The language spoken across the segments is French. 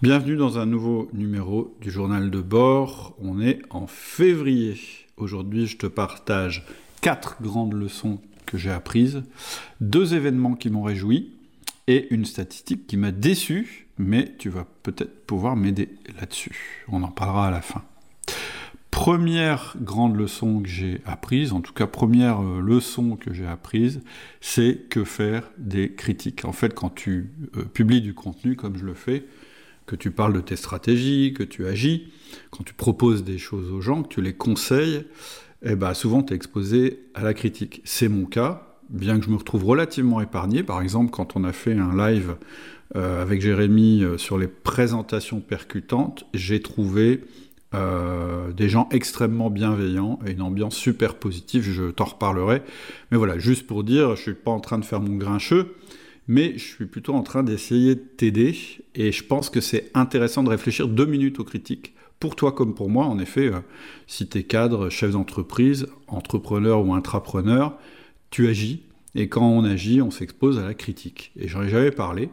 Bienvenue dans un nouveau numéro du journal de bord. On est en février. Aujourd'hui, je te partage quatre grandes leçons que j'ai apprises, deux événements qui m'ont réjoui et une statistique qui m'a déçu, mais tu vas peut-être pouvoir m'aider là-dessus. On en parlera à la fin. Première grande leçon que j'ai apprise, en tout cas première euh, leçon que j'ai apprise, c'est que faire des critiques. En fait, quand tu euh, publies du contenu comme je le fais, que tu parles de tes stratégies, que tu agis, quand tu proposes des choses aux gens, que tu les conseilles, eh ben, souvent tu es exposé à la critique. C'est mon cas, bien que je me retrouve relativement épargné. Par exemple, quand on a fait un live euh, avec Jérémy euh, sur les présentations percutantes, j'ai trouvé euh, des gens extrêmement bienveillants et une ambiance super positive, je t'en reparlerai. Mais voilà, juste pour dire, je suis pas en train de faire mon grincheux, mais je suis plutôt en train d'essayer de t'aider, et je pense que c'est intéressant de réfléchir deux minutes aux critiques, pour toi comme pour moi, en effet, euh, si tu es cadre, chef d'entreprise, entrepreneur ou intrapreneur, tu agis, et quand on agit, on s'expose à la critique. Et j'en ai jamais parlé,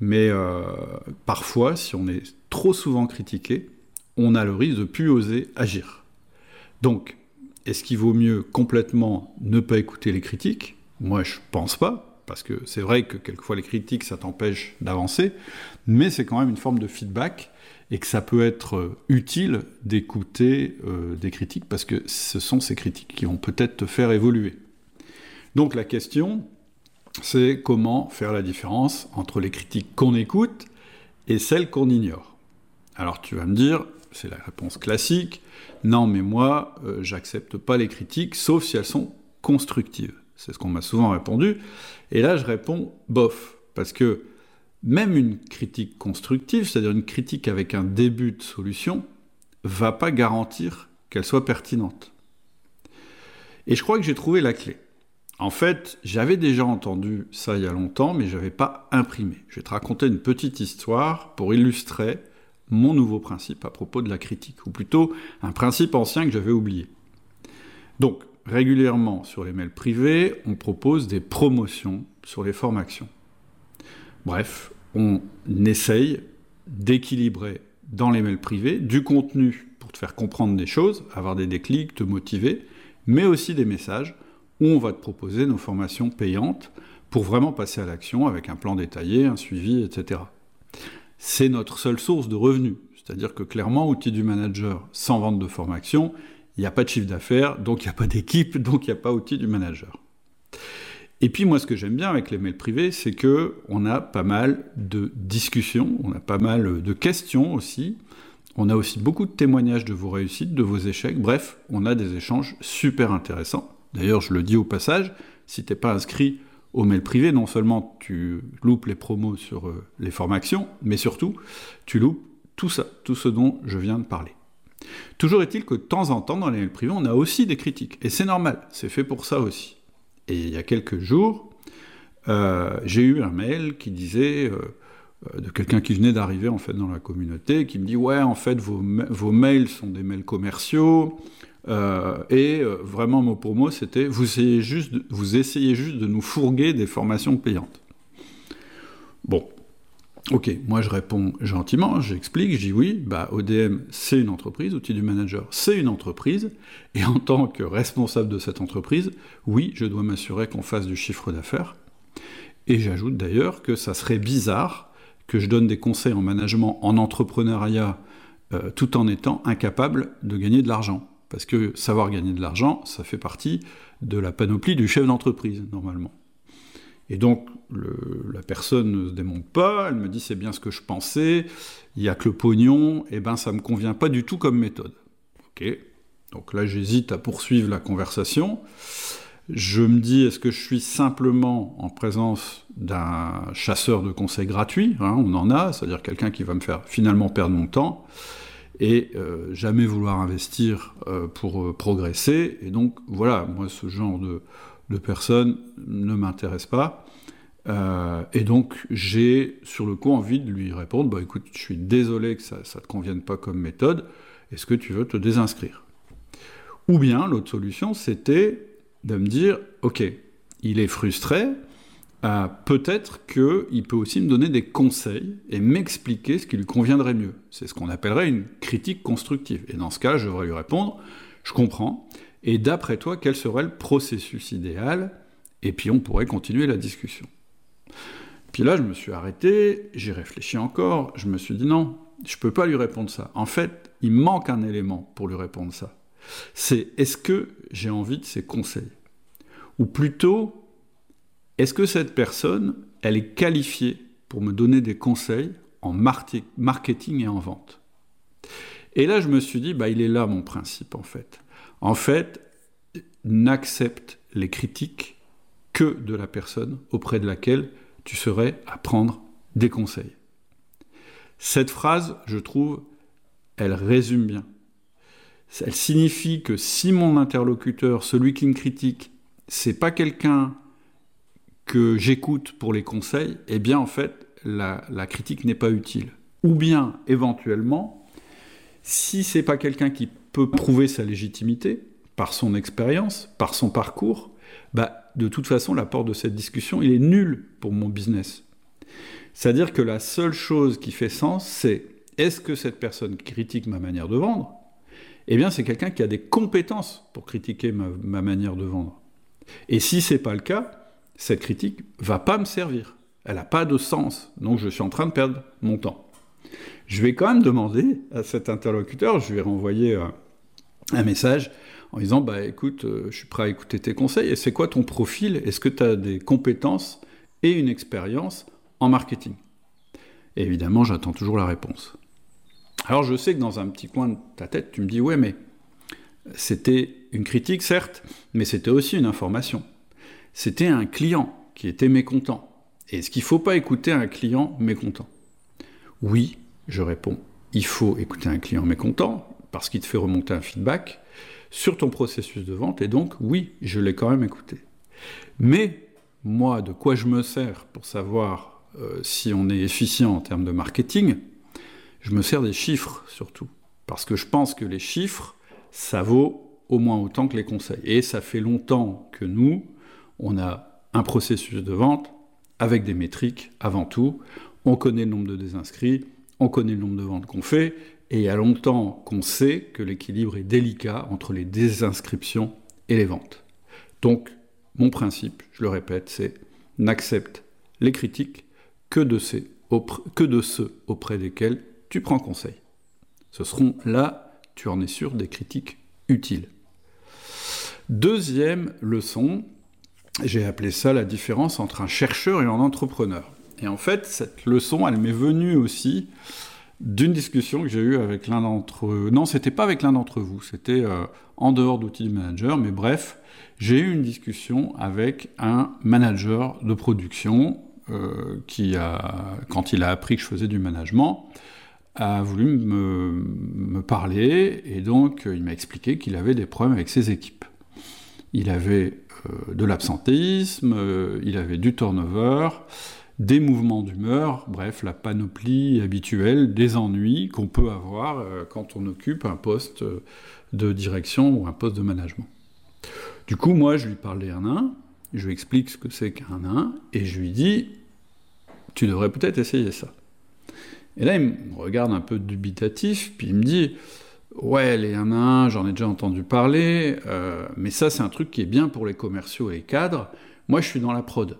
mais euh, parfois, si on est trop souvent critiqué, on a le risque de plus oser agir. Donc, est-ce qu'il vaut mieux complètement ne pas écouter les critiques? Moi, je pense pas, parce que c'est vrai que quelquefois les critiques, ça t'empêche d'avancer, mais c'est quand même une forme de feedback, et que ça peut être euh, utile d'écouter euh, des critiques, parce que ce sont ces critiques qui vont peut-être te faire évoluer. Donc la question, c'est comment faire la différence entre les critiques qu'on écoute et celles qu'on ignore. Alors tu vas me dire, c'est la réponse classique, non mais moi, euh, j'accepte pas les critiques, sauf si elles sont constructives. C'est ce qu'on m'a souvent répondu. Et là, je réponds bof, parce que même une critique constructive, c'est-à-dire une critique avec un début de solution, va pas garantir qu'elle soit pertinente. Et je crois que j'ai trouvé la clé. En fait, j'avais déjà entendu ça il y a longtemps, mais je n'avais pas imprimé. Je vais te raconter une petite histoire pour illustrer mon nouveau principe à propos de la critique, ou plutôt un principe ancien que j'avais oublié. Donc, régulièrement sur les mails privés, on propose des promotions sur les formations. Bref, on essaye d'équilibrer dans les mails privés du contenu pour te faire comprendre des choses, avoir des déclics, te motiver, mais aussi des messages où on va te proposer nos formations payantes pour vraiment passer à l'action avec un plan détaillé, un suivi, etc. C'est notre seule source de revenus. C'est-à-dire que clairement, outil du manager sans vente de formation, il n'y a pas de chiffre d'affaires, donc il n'y a pas d'équipe, donc il n'y a pas outil du manager. Et puis moi, ce que j'aime bien avec les mails privés, c'est que on a pas mal de discussions, on a pas mal de questions aussi. On a aussi beaucoup de témoignages de vos réussites, de vos échecs. Bref, on a des échanges super intéressants. D'ailleurs, je le dis au passage, si tu n'es pas inscrit au mail privé, non seulement tu loupes les promos sur euh, les formations, mais surtout, tu loupes tout ça, tout ce dont je viens de parler. Toujours est-il que de temps en temps, dans les mails privés, on a aussi des critiques. Et c'est normal, c'est fait pour ça aussi. Et il y a quelques jours, euh, j'ai eu un mail qui disait, euh, euh, de quelqu'un qui venait d'arriver en fait dans la communauté, qui me dit Ouais, en fait, vos, mails sont des mails commerciaux. et vraiment, mot pour mot, c'était vous essayez, juste vous essayez juste de nous fourguer des formations payantes. Bon, Ok, moi je réponds gentiment, j'explique, je dis oui, bah ODM c'est une entreprise, outil du manager c'est une entreprise, et en tant que responsable de cette entreprise, oui, je dois m'assurer qu'on fasse du chiffre d'affaires. Et j'ajoute d'ailleurs que ça serait bizarre que je donne des conseils en management, en entrepreneuriat, euh, tout en étant incapable de gagner de l'argent. Parce que savoir gagner de l'argent, ça fait partie de la panoplie du chef d'entreprise, normalement. Et donc, la personne ne se démonte pas, elle me dit c'est bien ce que je pensais, il n'y a que le pognon, et eh ben ça me convient pas du tout comme méthode. Ok, donc là j'hésite à poursuivre la conversation. Je me dis est-ce que je suis simplement en présence d'un chasseur de conseils gratuit hein, On en a, c'est-à-dire quelqu'un qui va me faire finalement perdre mon temps et euh, jamais vouloir investir euh, pour euh, progresser. Et donc voilà, moi ce genre de, de personne ne m'intéresse pas. Euh, et donc j'ai sur le coup envie de lui répondre, bah écoute, je suis désolé que ça ne te convienne pas comme méthode, est-ce que tu veux te désinscrire? Ou bien l'autre solution, c'était de me dire, ok, il est frustré, euh, peut-être qu'il peut aussi me donner des conseils et m'expliquer ce qui lui conviendrait mieux. C'est ce qu'on appellerait une critique constructive. Et dans ce cas, je devrais lui répondre, je comprends, et d'après toi, quel serait le processus idéal? Et puis on pourrait continuer la discussion. Puis là, je me suis arrêté, j'ai réfléchi encore, je me suis dit non, je ne peux pas lui répondre ça. En fait, il manque un élément pour lui répondre ça. C'est est-ce que j'ai envie de ses conseils? Ou plutôt, est-ce que cette personne, elle est qualifiée pour me donner des conseils en marketing et en vente? Et là, je me suis dit, bah, il est là mon principe en fait. En fait, n'accepte les critiques que de la personne auprès de laquelle tu serais à prendre des conseils. Cette phrase, je trouve, elle résume bien. Elle signifie que si mon interlocuteur, celui qui me critique, c'est pas quelqu'un que j'écoute pour les conseils, eh bien en fait, la, la critique n'est pas utile. Ou bien, éventuellement, si c'est pas quelqu'un qui peut prouver sa légitimité par son expérience, par son parcours, bah, de toute façon, l'apport de cette discussion, il est nul pour mon business. C'est-à-dire que la seule chose qui fait sens, c'est est-ce que cette personne critique ma manière de vendre Eh bien, c'est quelqu'un qui a des compétences pour critiquer ma, ma manière de vendre. Et si c'est pas le cas, cette critique va pas me servir. Elle n'a pas de sens. Donc, je suis en train de perdre mon temps. Je vais quand même demander à cet interlocuteur, je vais renvoyer euh, un message en disant bah écoute, euh, je suis prêt à écouter tes conseils. Et c'est quoi ton profil? Est-ce que tu as des compétences et une expérience en marketing? Et évidemment, j'attends toujours la réponse. Alors je sais que dans un petit coin de ta tête, tu me dis ouais, mais c'était une critique, certes, mais c'était aussi une information. C'était un client qui était mécontent. Est-ce qu'il ne faut pas écouter un client mécontent? Oui, je réponds. Il faut écouter un client mécontent parce qu'il te fait remonter un feedback sur ton processus de vente, et donc oui, je l'ai quand même écouté. Mais moi, de quoi je me sers pour savoir euh, si on est efficient en termes de marketing Je me sers des chiffres surtout, parce que je pense que les chiffres, ça vaut au moins autant que les conseils. Et ça fait longtemps que nous, on a un processus de vente avec des métriques avant tout. On connaît le nombre de désinscrits, on connaît le nombre de ventes qu'on fait, et il y a longtemps qu'on sait que l'équilibre est délicat entre les désinscriptions et les ventes. Donc, mon principe, je le répète, c'est n'accepte les critiques que de, ceux auprès desquels tu prends conseil. Ce seront là, tu en es sûr, des critiques utiles. Deuxième leçon, j'ai appelé ça la différence entre un chercheur et un entrepreneur. Et en fait, cette leçon, elle m'est venue aussi d'une discussion que j'ai eue avec l'un d'entre eux. Non, c'était pas avec l'un d'entre vous, c'était euh, en dehors d'outils du manager, mais bref, j'ai eu une discussion avec un manager de production euh, qui a, quand il a appris que je faisais du management, a voulu me, parler et donc il m'a expliqué qu'il avait des problèmes avec ses équipes. Il avait euh, de l'absentéisme, il avait du turnover, des mouvements d'humeur, bref, la panoplie habituelle des ennuis qu'on peut avoir euh, quand on occupe un poste de direction ou un poste de management. Du coup, moi, je lui parle des un, je lui explique ce que c'est qu'un nain, et je lui dis, tu devrais peut-être essayer ça. Et là, il me regarde un peu dubitatif, puis il me dit, ouais, les 1 j'en ai déjà entendu parler, euh, mais ça, c'est un truc qui est bien pour les commerciaux et les cadres. Moi, je suis dans la prod.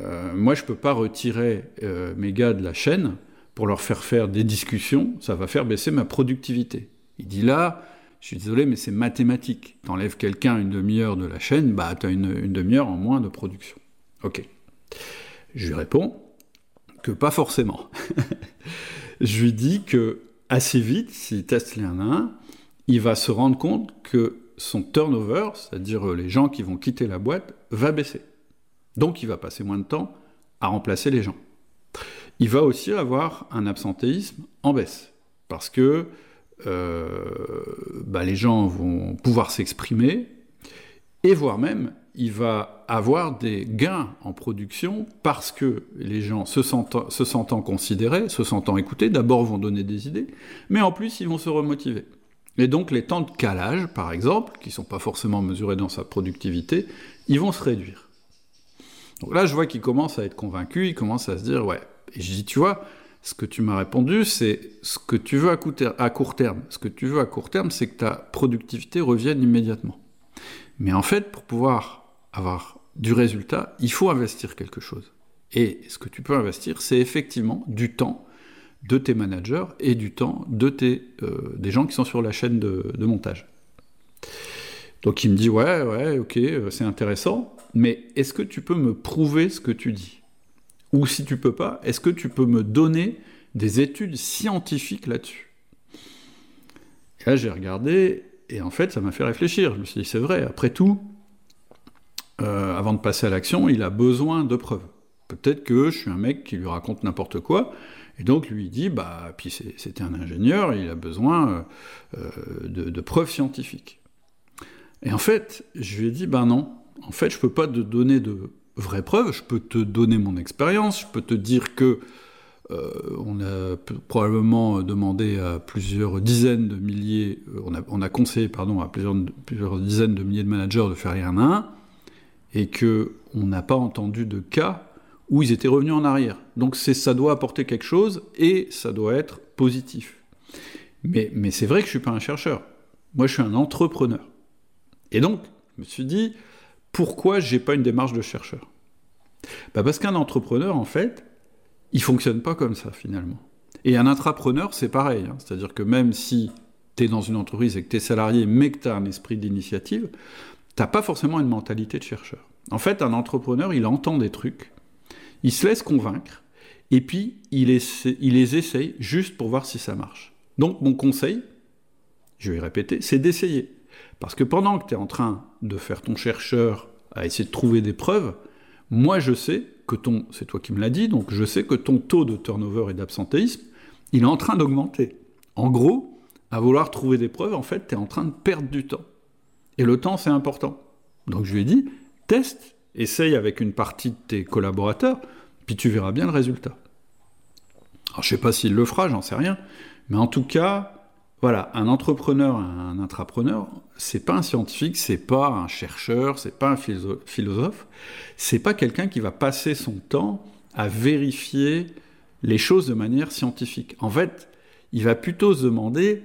Euh, moi, je ne peux pas retirer euh, mes gars de la chaîne pour leur faire faire des discussions, ça va faire baisser ma productivité. Il dit là, je suis désolé, mais c'est mathématique. T'enlèves quelqu'un une demi-heure de la chaîne, bah tu as une, demi-heure en moins de production. Ok. Je lui réponds que pas forcément. je lui dis que assez vite, s'il teste les 1 à 1, il va se rendre compte que son turnover, c'est-à-dire les gens qui vont quitter la boîte, va baisser. Donc il va passer moins de temps à remplacer les gens. Il va aussi avoir un absentéisme en baisse, parce que euh, bah, les gens vont pouvoir s'exprimer, et voire même, il va avoir des gains en production parce que les gens se sentant, se sentant considérés, se sentant écoutés, d'abord vont donner des idées, mais en plus ils vont se remotiver. Et donc les temps de calage, par exemple, qui ne sont pas forcément mesurés dans sa productivité, ils vont se réduire. Donc là, je vois qu'il commence à être convaincu, il commence à se dire, ouais. Et je dis, tu vois, ce que tu m'as répondu, c'est ce que tu veux à court terme. Ce que tu veux à court terme, c'est que ta productivité revienne immédiatement. Mais en fait, pour pouvoir avoir du résultat, il faut investir quelque chose. Et ce que tu peux investir, c'est effectivement du temps de tes managers et du temps de tes, euh, des gens qui sont sur la chaîne de, de montage. Donc il me dit ouais, ouais, ok, euh, c'est intéressant, mais est-ce que tu peux me prouver ce que tu dis? Ou si tu peux pas, est-ce que tu peux me donner des études scientifiques là-dessus? Là j'ai regardé, et en fait ça m'a fait réfléchir. Je me suis dit c'est vrai, après tout, euh, avant de passer à l'action, il a besoin de preuves. Peut-être que je suis un mec qui lui raconte n'importe quoi, et donc lui dit, bah, puis c'était un ingénieur, il a besoin euh, de, de, preuves scientifiques. Et en fait, je lui ai dit, ben non, en fait, je peux pas te donner de vraies preuves, je peux te donner mon expérience, je peux te dire que euh, on a probablement demandé à plusieurs dizaines de milliers, euh, on a, on a conseillé pardon, à plusieurs, plusieurs, dizaines de milliers de managers de faire rien à un, et que on n'a pas entendu de cas où ils étaient revenus en arrière. Donc ça doit apporter quelque chose et ça doit être positif. Mais, mais c'est vrai que je ne suis pas un chercheur. Moi, je suis un entrepreneur. Et donc, je me suis dit, pourquoi j'ai pas une démarche de chercheur? Bah Parce qu'un entrepreneur, en fait, il fonctionne pas comme ça, finalement. Et un intrapreneur, c'est pareil. Hein. C'est-à-dire que même si tu es dans une entreprise et que tu es salarié, mais que tu as un esprit d'initiative, tu n'as pas forcément une mentalité de chercheur. En fait, un entrepreneur, il entend des trucs, il se laisse convaincre, et puis il, il les essaye juste pour voir si ça marche. Donc mon conseil, je vais répéter, c'est d'essayer. Parce que pendant que tu es en train de faire ton chercheur à essayer de trouver des preuves, moi je sais que ton, c'est toi qui me l'as dit, donc je sais que ton taux de turnover et d'absentéisme, il est en train d'augmenter. En gros, à vouloir trouver des preuves, en fait, tu es en train de perdre du temps. Et le temps, c'est important. Donc je lui ai dit, teste essaye avec une partie de tes collaborateurs, puis tu verras bien le résultat. Alors je sais pas s'il le fera, j'en sais rien, mais en tout cas, voilà, un entrepreneur, un intrapreneur, c'est pas un scientifique, c'est pas un chercheur, c'est pas un philosophe, c'est pas quelqu'un qui va passer son temps à vérifier les choses de manière scientifique. En fait, il va plutôt se demander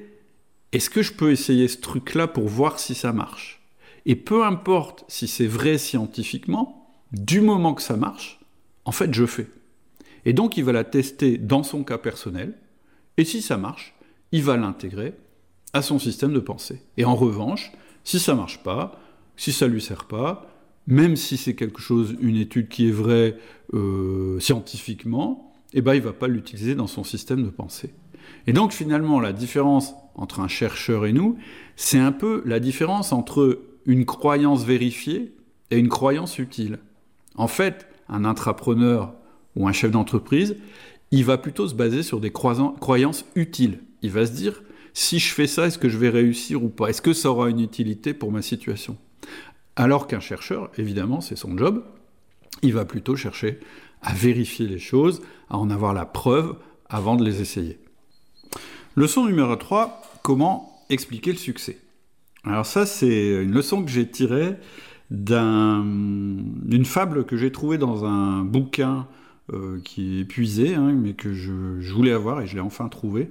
est-ce que je peux essayer ce truc-là pour voir si ça marche? Et peu importe si c'est vrai scientifiquement, du moment que ça marche, en fait, je fais. Et donc, il va la tester dans son cas personnel, et si ça marche, il va l'intégrer à son système de pensée. Et en revanche, si ça marche pas, si ça lui sert pas, même si c'est quelque chose, une étude qui est vraie euh, scientifiquement, eh ben, il va pas l'utiliser dans son système de pensée. Et donc finalement, la différence entre un chercheur et nous, c'est un peu la différence entre une croyance vérifiée et une croyance utile. En fait, un intrapreneur ou un chef d'entreprise, il va plutôt se baser sur des croyances utiles. Il va se dire, si je fais ça, est-ce que je vais réussir ou pas? Est-ce que ça aura une utilité pour ma situation? Alors qu'un chercheur, évidemment, c'est son job, il va plutôt chercher à vérifier les choses, à en avoir la preuve avant de les essayer. Leçon numéro 3, comment expliquer le succès? Alors ça, c'est une leçon que j'ai tirée d'une fable que j'ai trouvée dans un bouquin qui est épuisé, hein, mais que je, voulais avoir et je l'ai enfin trouvé,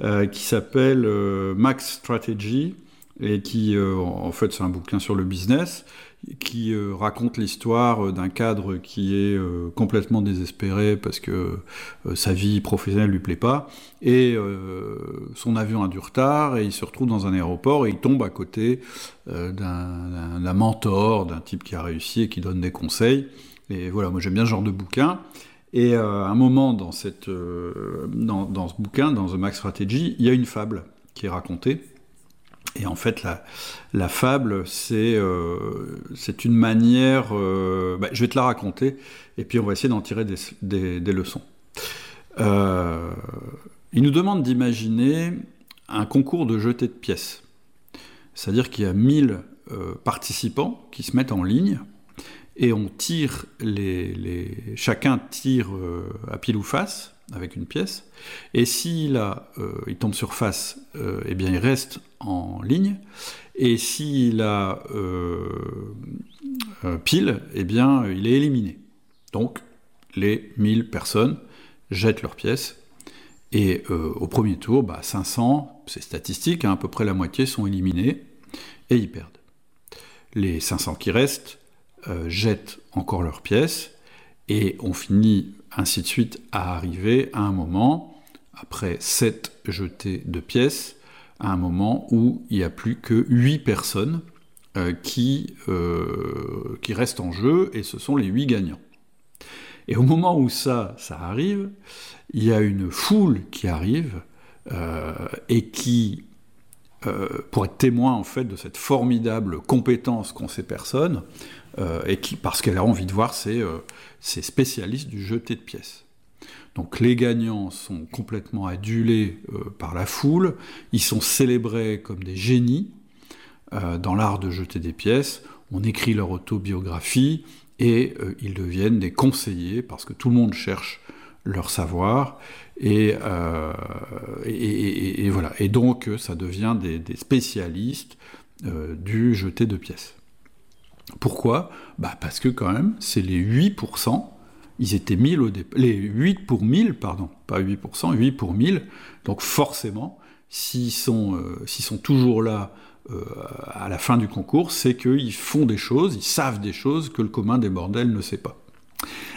euh, qui s'appelle euh, Max Strategy et qui, en fait, c'est un bouquin sur le business qui euh, raconte l'histoire euh, d'un cadre qui est euh, complètement désespéré parce que sa vie professionnelle lui plaît pas et son avion a du retard et il se retrouve dans un aéroport et il tombe à côté d'un mentor, d'un type qui a réussi et qui donne des conseils. Et voilà, moi j'aime bien ce genre de bouquin. Et à un moment dans, cette, dans, ce bouquin, dans The Max Strategy, il y a une fable qui est racontée et en fait, la, fable, euh, c'est une manière... Euh, bah, je vais te la raconter, et puis on va essayer d'en tirer des, leçons. Euh, il nous demande d'imaginer un concours de jeté de pièces. C'est-à-dire qu'il y a 1000 participants qui se mettent en ligne, et on tire les, chacun tire à pile ou face avec une pièce, et s'il a, il tombe sur face, eh bien il reste en ligne, et s'il a euh, pile, eh bien, il est éliminé. Donc, les 1000 personnes jettent leurs pièces, et euh, au premier tour, 500, bah, c'est statistique, hein, à peu près la moitié sont éliminés, et ils perdent. Les 500 qui restent euh, jettent encore leurs pièces, et on finit ainsi de suite à arriver à un moment, après 7 jetés de pièces, à un moment où il n'y a plus que 8 personnes euh, qui, euh, qui restent en jeu, et ce sont les 8 gagnants. Et au moment où ça, ça arrive, il y a une foule qui arrive et qui, pour être témoin en fait de cette formidable compétence qu'ont ces personnes, et qui, parce qu'elle a envie de voir ces, ces spécialistes du jeté de pièces. Donc les gagnants sont complètement adulés par la foule, ils sont célébrés comme des génies, euh, dans l'art de jeter des pièces, on écrit leur autobiographie et euh, ils deviennent des conseillers parce que tout le monde cherche leur savoir et, euh, voilà. Et donc ça devient des, spécialistes du jeté de pièces. Pourquoi? Bah Parce que quand même, c'est les 8%, ils étaient 1000 au départ, les 8 pour 1000, pardon, pas 8%, 8 pour 1000, donc forcément, s'ils sont, s'ils sont toujours là euh, à la fin du concours, c'est qu'ils font des choses, ils savent des choses que le commun des bordels ne sait pas.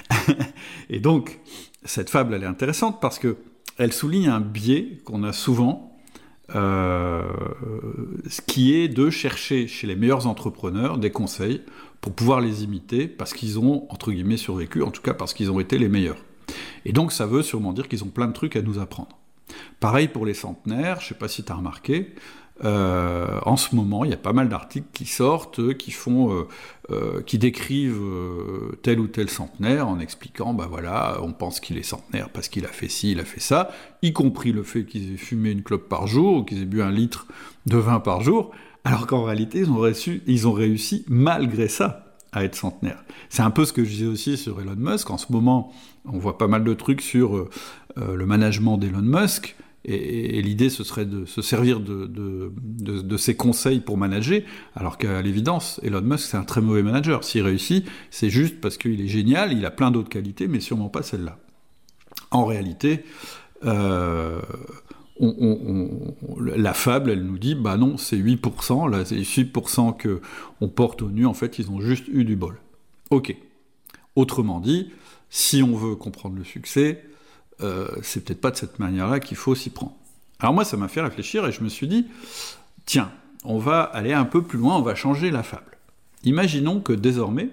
et donc, cette fable, elle est intéressante parce que elle souligne un biais qu'on a souvent, euh, qui est de chercher chez les meilleurs entrepreneurs des conseils pour pouvoir les imiter parce qu'ils ont, entre guillemets, survécu, en tout cas parce qu'ils ont été les meilleurs. Et donc ça veut sûrement dire qu'ils ont plein de trucs à nous apprendre. Pareil pour les centenaires, je ne sais pas si tu as remarqué, euh, en ce moment, il y a pas mal d'articles qui sortent, euh, qui font, euh, qui décrivent tel ou tel centenaire en expliquant, bah voilà, on pense qu'il est centenaire parce qu'il a fait ci, il a fait ça, y compris le fait qu'ils aient fumé une clope par jour ou qu'ils aient bu un litre de vin par jour, alors qu'en réalité, ils ont, ils ont réussi malgré ça à être centenaire. C'est un peu ce que je disais aussi sur Elon Musk. En ce moment, on voit pas mal de trucs sur le management d'Elon Musk. Et, l'idée, ce serait de se servir de, de, ses conseils pour manager, alors qu'à l'évidence, Elon Musk, c'est un très mauvais manager. S'il réussit, c'est juste parce qu'il est génial, il a plein d'autres qualités, mais sûrement pas celle-là. En réalité, euh, la fable, elle nous dit, bah non, c'est 8%, là, c'est 8% qu'on porte au nu, en fait, ils ont juste eu du bol. Ok. Autrement dit, si on veut comprendre le succès, euh, c'est peut-être pas de cette manière-là qu'il faut s'y prendre. Alors moi, ça m'a fait réfléchir et je me suis dit, tiens, on va aller un peu plus loin, on va changer la fable. Imaginons que désormais,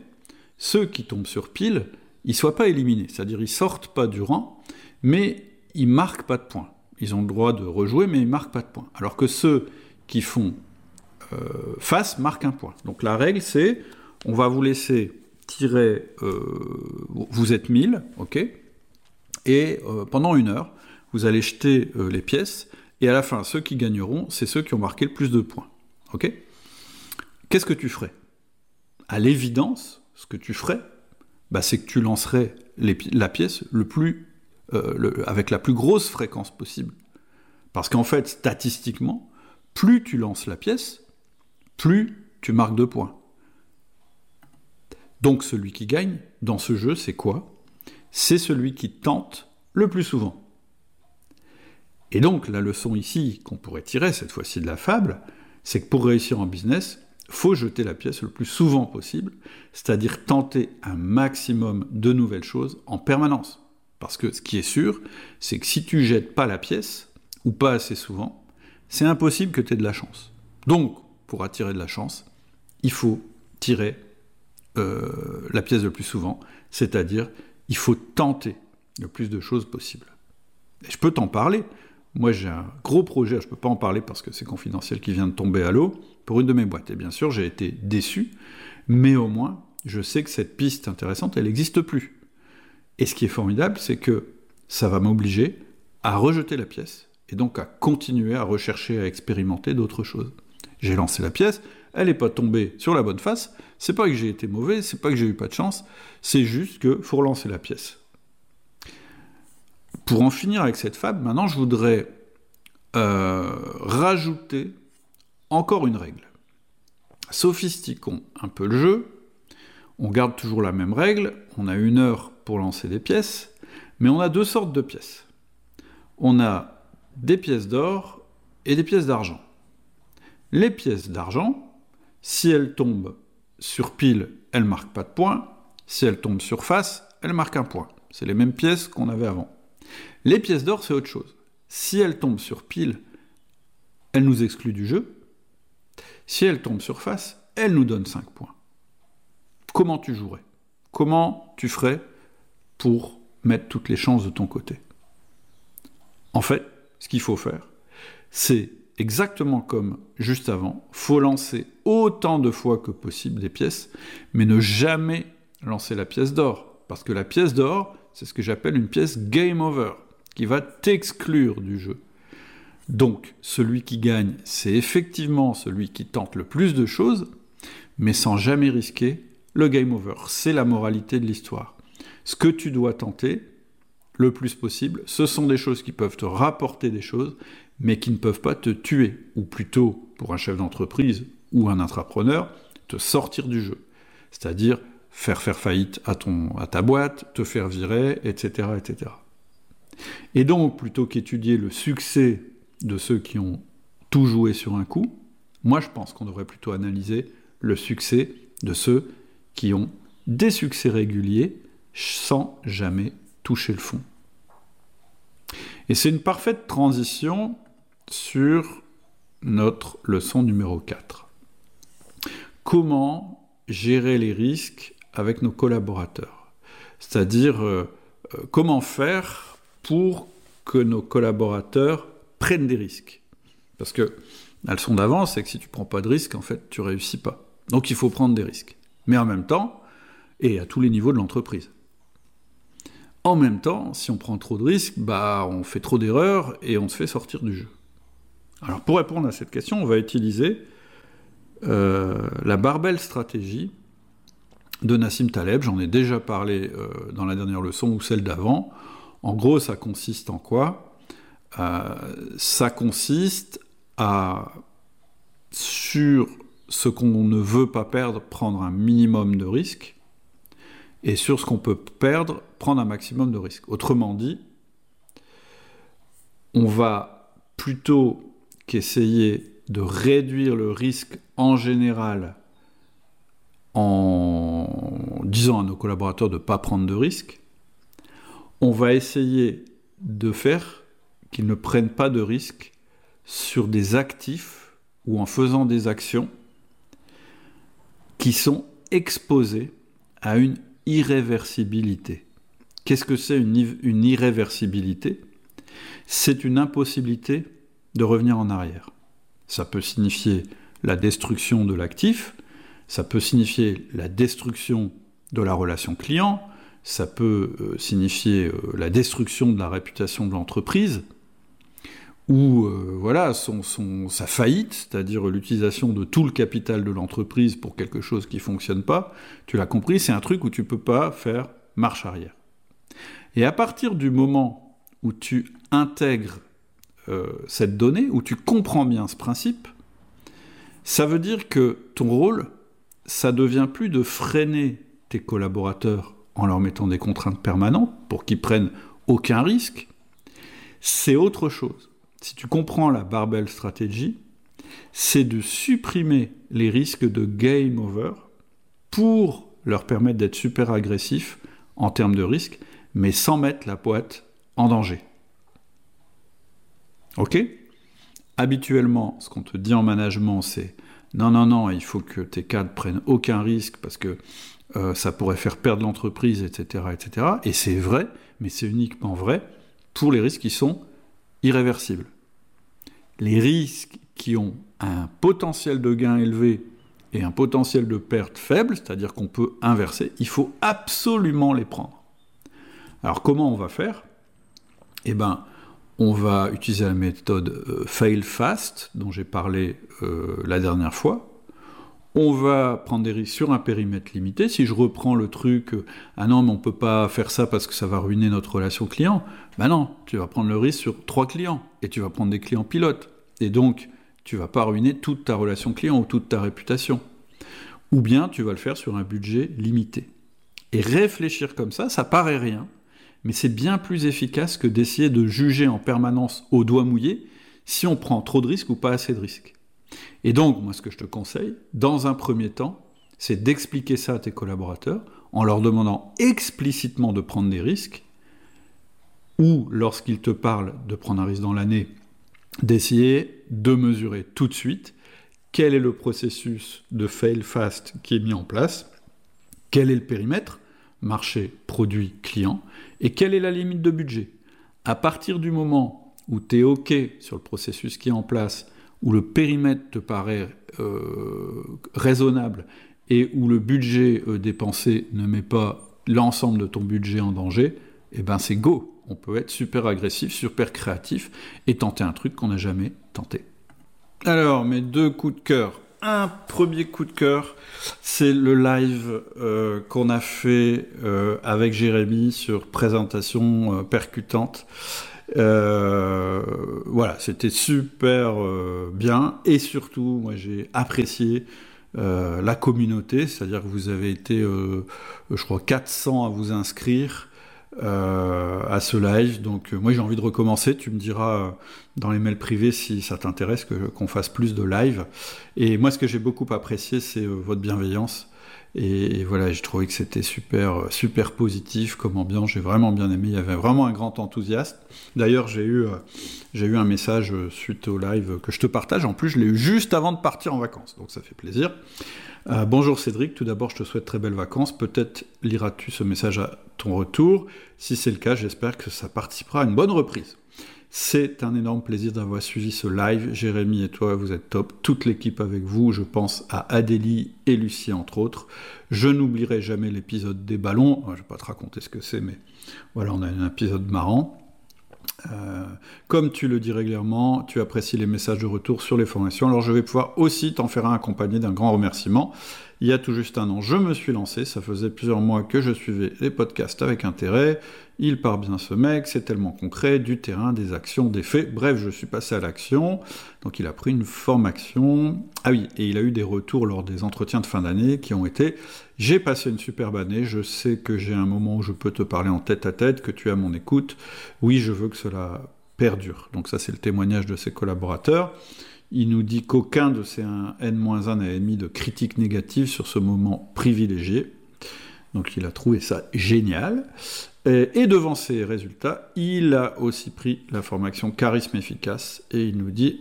ceux qui tombent sur pile, ils soient pas éliminés, c'est-à-dire ils sortent pas du rang, mais ils marquent pas de points. Ils ont le droit de rejouer, mais ils marquent pas de points. Alors que ceux qui font euh, face marquent un point. Donc la règle, c'est, on va vous laisser tirer, euh, vous êtes 1000, ok? Et euh, pendant une heure, vous allez jeter euh, les pièces, et à la fin, ceux qui gagneront, c'est ceux qui ont marqué le plus de points. Ok? Qu'est-ce que tu ferais? À l'évidence, ce que tu ferais, bah, c'est que tu lancerais la pièce le plus, euh, avec la plus grosse fréquence possible. Parce qu'en fait, statistiquement, plus tu lances la pièce, plus tu marques de points. Donc celui qui gagne dans ce jeu, c'est quoi? C'est celui qui tente le plus souvent. Et donc la leçon ici qu'on pourrait tirer cette fois-ci de la fable, c'est que pour réussir en business, faut jeter la pièce le plus souvent possible, c'est-à-dire tenter un maximum de nouvelles choses en permanence. Parce que ce qui est sûr, c'est que si tu jettes pas la pièce, ou pas assez souvent, c'est impossible que tu aies de la chance. Donc, pour attirer de la chance, il faut tirer euh, la pièce le plus souvent, c'est-à-dire il faut tenter le plus de choses possible. Et je peux t'en parler. Moi, j'ai un gros projet, je ne peux pas en parler parce que c'est confidentiel, qui vient de tomber à l'eau, pour une de mes boîtes. Et bien sûr, j'ai été déçu, mais au moins, je sais que cette piste intéressante, elle n'existe plus. Et ce qui est formidable, c'est que ça va m'obliger à rejeter la pièce, et donc à continuer à rechercher, à expérimenter d'autres choses. J'ai lancé la pièce, elle n'est pas tombée sur la bonne face, c'est pas que j'ai été mauvais, c'est pas que j'ai eu pas de chance, c'est juste que faut relancer la pièce. Pour en finir avec cette fable, maintenant je voudrais euh, rajouter encore une règle. Sophistiquons un peu le jeu. On garde toujours la même règle, on a une heure pour lancer des pièces, mais on a deux sortes de pièces. On a des pièces d'or et des pièces d'argent. Les pièces d'argent, si elles tombent sur pile, elles marquent pas de points. Si elles tombent sur face, elles marquent un point. C'est les mêmes pièces qu'on avait avant. Les pièces d'or, c'est autre chose. Si elles tombent sur pile, elles nous excluent du jeu. Si elles tombent sur face, elles nous donnent 5 points. Comment tu jouerais? Comment tu ferais pour mettre toutes les chances de ton côté? En fait, ce qu'il faut faire, c'est exactement comme juste avant, faut lancer autant de fois que possible des pièces, mais ne jamais lancer la pièce d'or. Parce que la pièce d'or, c'est ce que j'appelle une pièce game over, qui va t'exclure du jeu. Donc, celui qui gagne, c'est effectivement celui qui tente le plus de choses, mais sans jamais risquer le game over. C'est la moralité de l'histoire. Ce que tu dois tenter, le plus possible, ce sont des choses qui peuvent te rapporter des choses, mais qui ne peuvent pas te tuer, ou plutôt, pour un chef d'entreprise ou un intrapreneur, te sortir du jeu. C'est-à-dire faire faire faillite à, ton, à ta boîte, te faire virer, etc. etc. Et donc, plutôt qu'étudier le succès de ceux qui ont tout joué sur un coup, moi je pense qu'on devrait plutôt analyser le succès de ceux qui ont des succès réguliers sans jamais toucher le fond. Et c'est une parfaite transition sur notre leçon numéro 4. Comment gérer les risques avec nos collaborateurs? C'est-à-dire euh, euh, comment faire pour que nos collaborateurs prennent des risques? Parce que la leçon d'avance, c'est que si tu prends pas de risques, en fait, tu réussis pas. Donc il faut prendre des risques. Mais en même temps, et à tous les niveaux de l'entreprise. En même temps, si on prend trop de risques, bah, on fait trop d'erreurs et on se fait sortir du jeu. Alors pour répondre à cette question, on va utiliser euh, la barbelle stratégie de Nassim Taleb. J'en ai déjà parlé euh, dans la dernière leçon ou celle d'avant. En gros, ça consiste en quoi? Euh, Ça consiste à, sur ce qu'on ne veut pas perdre, prendre un minimum de risques, et sur ce qu'on peut perdre, prendre un maximum de risques. Autrement dit, on va plutôt qu'essayer de réduire le risque en général en disant à nos collaborateurs de ne pas prendre de risques, on va essayer de faire qu'ils ne prennent pas de risques sur des actifs ou en faisant des actions qui sont exposés à une irréversibilité. Qu'est-ce que c'est une, une irréversibilité? C'est une impossibilité de revenir en arrière. Ça peut signifier la destruction de l'actif, ça peut signifier la destruction de la relation client, ça peut euh, signifier euh, la destruction de la réputation de l'entreprise, ou euh, voilà son, sa faillite, c'est-à-dire l'utilisation de tout le capital de l'entreprise pour quelque chose qui ne fonctionne pas, tu l'as compris, c'est un truc où tu ne peux pas faire marche arrière. Et à partir du moment où tu intègres euh, cette donnée, où tu comprends bien ce principe, ça veut dire que ton rôle, ça devient plus de freiner tes collaborateurs en leur mettant des contraintes permanentes pour qu'ils prennent aucun risque, c'est autre chose si tu comprends la barbell stratégie, c'est de supprimer les risques de game over pour leur permettre d'être super agressifs en termes de risque, mais sans mettre la boîte en danger. Ok Habituellement, ce qu'on te dit en management, c'est non, non, non, il faut que tes cadres prennent aucun risque parce que euh, ça pourrait faire perdre l'entreprise, etc., etc. Et c'est vrai, mais c'est uniquement vrai pour les risques qui sont irréversible. Les risques qui ont un potentiel de gain élevé et un potentiel de perte faible, c'est-à-dire qu'on peut inverser, il faut absolument les prendre. Alors comment on va faire? Eh bien, on va utiliser la méthode euh, fail fast dont j'ai parlé euh, la dernière fois on va prendre des risques sur un périmètre limité. Si je reprends le truc, euh, ah non, mais on ne peut pas faire ça parce que ça va ruiner notre relation client, ben non, tu vas prendre le risque sur trois clients et tu vas prendre des clients pilotes. Et donc, tu vas pas ruiner toute ta relation client ou toute ta réputation. ou bien tu vas le faire sur un budget limité. Et réfléchir comme ça, ça paraît rien, mais c'est bien plus efficace que d'essayer de juger en permanence au doigt mouillé si on prend trop de risques ou pas assez de risques. Et donc, moi, ce que je te conseille, dans un premier temps, c'est d'expliquer ça à tes collaborateurs en leur demandant explicitement de prendre des risques, ou lorsqu'ils te parlent de prendre un risque dans l'année, d'essayer de mesurer tout de suite quel est le processus de fail fast qui est mis en place, quel est le périmètre, marché, produit, client, et quelle est la limite de budget? À partir du moment où tu es OK sur le processus qui est en place, où le périmètre te paraît euh, raisonnable et où le budget euh, dépensé ne met pas l'ensemble de ton budget en danger, eh ben c'est go. On peut être super agressif, super créatif et tenter un truc qu'on n'a jamais tenté. Alors, mes deux coups de cœur. Un premier coup de cœur, c'est le live euh, qu'on a fait avec Jérémy sur présentation percutante. Euh, voilà, c'était super euh, bien. Et surtout, moi j'ai apprécié euh, la communauté, c'est-à-dire que vous avez été, je crois, 400 à vous inscrire à ce live. Donc moi j'ai envie de recommencer. Tu me diras dans les mails privés si ça t'intéresse qu'on fasse plus de live. Et moi ce que j'ai beaucoup apprécié, c'est votre bienveillance. Et, voilà, j'ai trouvé que c'était super, super positif comme ambiance. J'ai vraiment bien aimé. Il y avait vraiment un grand enthousiasme. D'ailleurs, j'ai eu, euh, j'ai eu un message suite au live que je te partage. En plus, je l'ai eu juste avant de partir en vacances. Donc ça fait plaisir. Euh, bonjour Cédric, tout d'abord je te souhaite très belles vacances. Peut-être liras-tu ce message à ton retour. Si c'est le cas, j'espère que ça participera à une bonne reprise. C'est un énorme plaisir d'avoir suivi ce live. Jérémy et toi, vous êtes top. Toute l'équipe avec vous. Je pense à Adélie et Lucie, entre autres. Je n'oublierai jamais l'épisode des ballons. Je ne vais pas te raconter ce que c'est, mais voilà, on a un épisode marrant. Euh, comme tu le dis régulièrement, tu apprécies les messages de retour sur les formations. Alors je vais pouvoir aussi t'en faire un accompagné d'un grand remerciement. Il y a tout juste un an, je me suis lancé. Ça faisait plusieurs mois que je suivais les podcasts avec intérêt. Il part bien ce mec, c'est tellement concret, du terrain, des actions, des faits. Bref, je suis passé à l'action. Donc il a pris une formation. Ah oui, et il a eu des retours lors des entretiens de fin d'année qui ont été j'ai passé une superbe année, je sais que j'ai un moment où je peux te parler en tête à tête, que tu as mon écoute. Oui, je veux que cela perdure. Donc ça c'est le témoignage de ses collaborateurs. Il nous dit qu'aucun de ces N-1 n'a émis de critiques négatives sur ce moment privilégié. Donc il a trouvé ça génial. Et, devant ces résultats, il a aussi pris la formation charisme efficace et il nous dit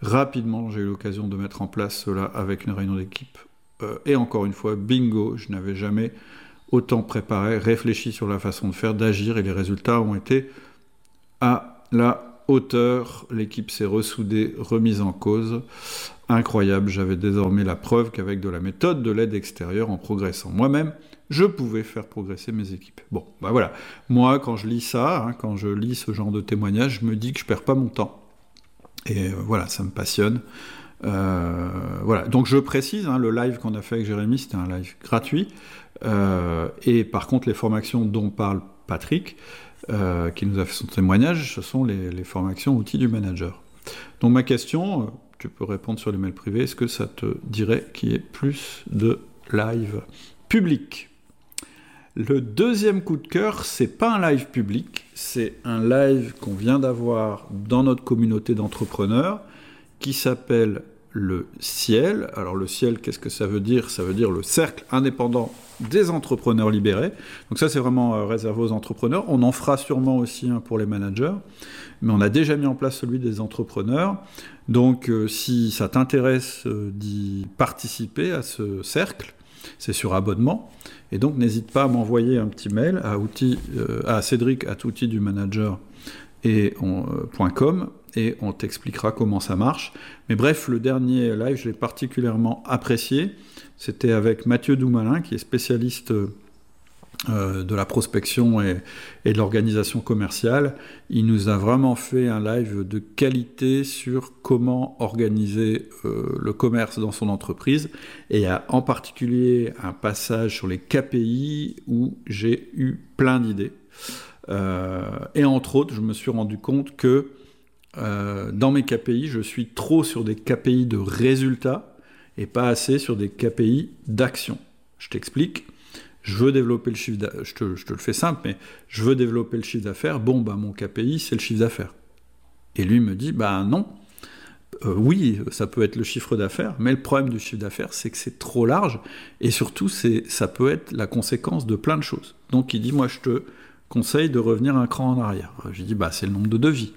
rapidement, j'ai eu l'occasion de mettre en place cela avec une réunion d'équipe. Euh, et encore une fois, bingo, je n'avais jamais autant préparé, réfléchi sur la façon de faire, d'agir et les résultats ont été à la hauteur. L'équipe s'est ressoudée, remise en cause. Incroyable, j'avais désormais la preuve qu'avec de la méthode de l'aide extérieure, en progressant moi-même, je pouvais faire progresser mes équipes. Bon, bah voilà. Moi, quand je lis ça, hein, quand je lis ce genre de témoignage, je me dis que je perds pas mon temps. Et euh, voilà, ça me passionne. Euh, voilà. Donc je précise, hein, le live qu'on a fait avec Jérémy, c'était un live gratuit. Euh, et par contre, les formations dont parle Patrick, qui nous a fait son témoignage, ce sont les, formations outils du manager. Donc ma question, tu peux répondre sur les mails privés, est-ce que ça te dirait qu'il y ait plus de live public? Le deuxième coup de cœur, c'est pas un live public, c'est un live qu'on vient d'avoir dans notre communauté d'entrepreneurs qui s'appelle le ciel. Alors le ciel, qu'est-ce que ça veut dire? Ça veut dire le cercle indépendant des entrepreneurs libérés. Donc ça, c'est vraiment euh, réservé aux entrepreneurs. On en fera sûrement aussi un pour les managers, mais on a déjà mis en place celui des entrepreneurs. Donc euh, si ça t'intéresse euh, d'y participer à ce cercle, c'est sur abonnement. Et donc n'hésite pas à m'envoyer un petit mail à, outils, à cédric at et euh, et on t'expliquera comment ça marche. Mais bref, le dernier live, je l'ai particulièrement apprécié. C'était avec Mathieu Doumalin, qui est spécialiste euh, de la prospection et, de l'organisation commerciale. Il nous a vraiment fait un live de qualité sur comment organiser euh, le commerce dans son entreprise et a en particulier un passage sur les KPI où j'ai eu plein d'idées. Euh, et entre autres, je me suis rendu compte que dans mes KPI, je suis trop sur des KPI de résultats et pas assez sur des KPI d'action. Je t'explique. Je veux développer le chiffre d'affaires. Je te, le fais simple, mais je veux développer le chiffre d'affaires. Bon, bah, mon KPI, c'est le chiffre d'affaires. Et lui me dit, bah non, euh, oui, ça peut être le chiffre d'affaires, mais le problème du chiffre d'affaires, c'est que c'est trop large, et surtout, ça peut être la conséquence de plein de choses. Donc il dit, moi, je te conseille de revenir un cran en arrière. Je lui dis, bah, c'est le nombre de devis.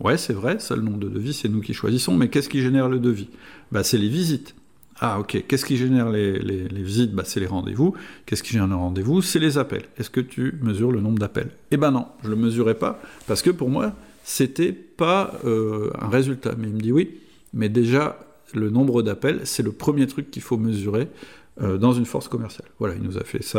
Ouais, c'est vrai, ça, le nombre de devis, c'est nous qui choisissons, mais qu'est-ce qui génère le devis? Bah, C'est les visites. Ah, ok. Qu'est-ce qui génère les, visites? Bah, C'est les rendez-vous. Qu'est-ce qui génère les rendez-vous? C'est les appels. Est-ce que tu mesures le nombre d'appels? Eh ben non, je ne le mesurais pas, parce que pour moi, c'était pas euh, un résultat. Mais il me dit oui, mais déjà, le nombre d'appels, c'est le premier truc qu'il faut mesurer euh, dans une force commerciale. Voilà, il nous a fait ça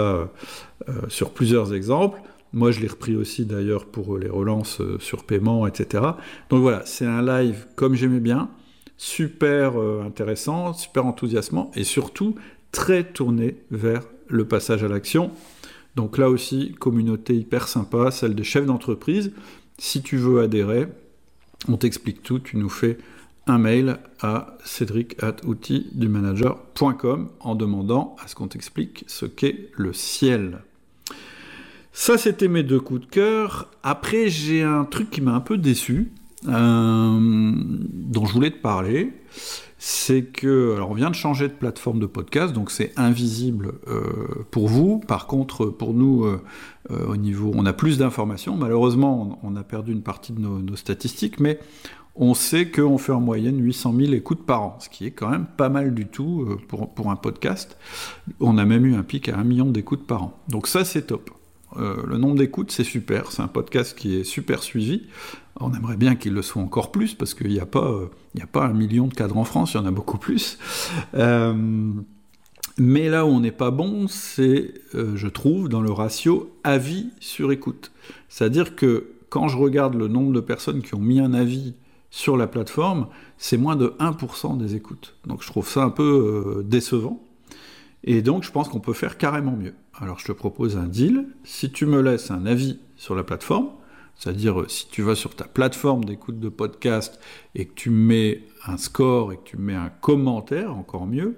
euh, sur plusieurs exemples. Moi, je l'ai repris aussi d'ailleurs pour les relances sur paiement, etc. Donc voilà, c'est un live comme j'aimais bien, super intéressant, super enthousiasmant et surtout très tourné vers le passage à l'action. Donc là aussi, communauté hyper sympa, celle des chefs d'entreprise. Si tu veux adhérer, on t'explique tout, tu nous fais un mail à cédric.outildumanager.com en demandant à ce qu'on t'explique ce qu'est le ciel. Ça, c'était mes deux coups de cœur. Après, j'ai un truc qui m'a un peu déçu, euh, dont je voulais te parler c'est que, alors on vient de changer de plateforme de podcast, donc c'est invisible euh, pour vous. Par contre, pour nous, euh, au niveau, on a plus d'informations. Malheureusement, on, a perdu une partie de nos, statistiques, mais on sait qu'on fait en moyenne 800 000 écoutes par an, ce qui est quand même pas mal du tout pour, pour un podcast. On a même eu un pic à 1 million d'écoutes par an. Donc ça, c'est top. Le nombre d'écoutes, c'est super. C'est un podcast qui est super suivi. On aimerait bien qu'il le soit encore plus, parce qu'il n'y a, pas, euh, a pas un million de cadres en France, il y en a beaucoup plus. Euh, mais là où on n'est pas bon, c'est, euh, je trouve, dans le ratio avis sur écoute. C'est-à-dire que quand je regarde le nombre de personnes qui ont mis un avis sur la plateforme, c'est moins de 1% des écoutes. Donc je trouve ça un peu décevant. Et donc je pense qu'on peut faire carrément mieux. Alors je te propose un deal. Si tu me laisses un avis sur la plateforme, c'est-à-dire, euh, si tu vas sur ta plateforme d'écoute de podcast et que tu mets un score et que tu mets un commentaire, encore mieux,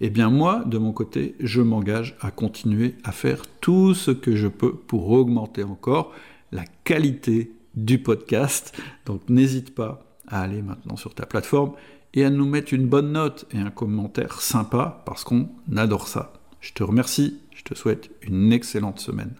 eh bien moi, de mon côté, je m'engage à continuer à faire tout ce que je peux pour augmenter encore la qualité du podcast. Donc n'hésite pas à aller maintenant sur ta plateforme et à nous mettre une bonne note et un commentaire sympa parce qu'on adore ça. Je te remercie, je te souhaite une excellente semaine.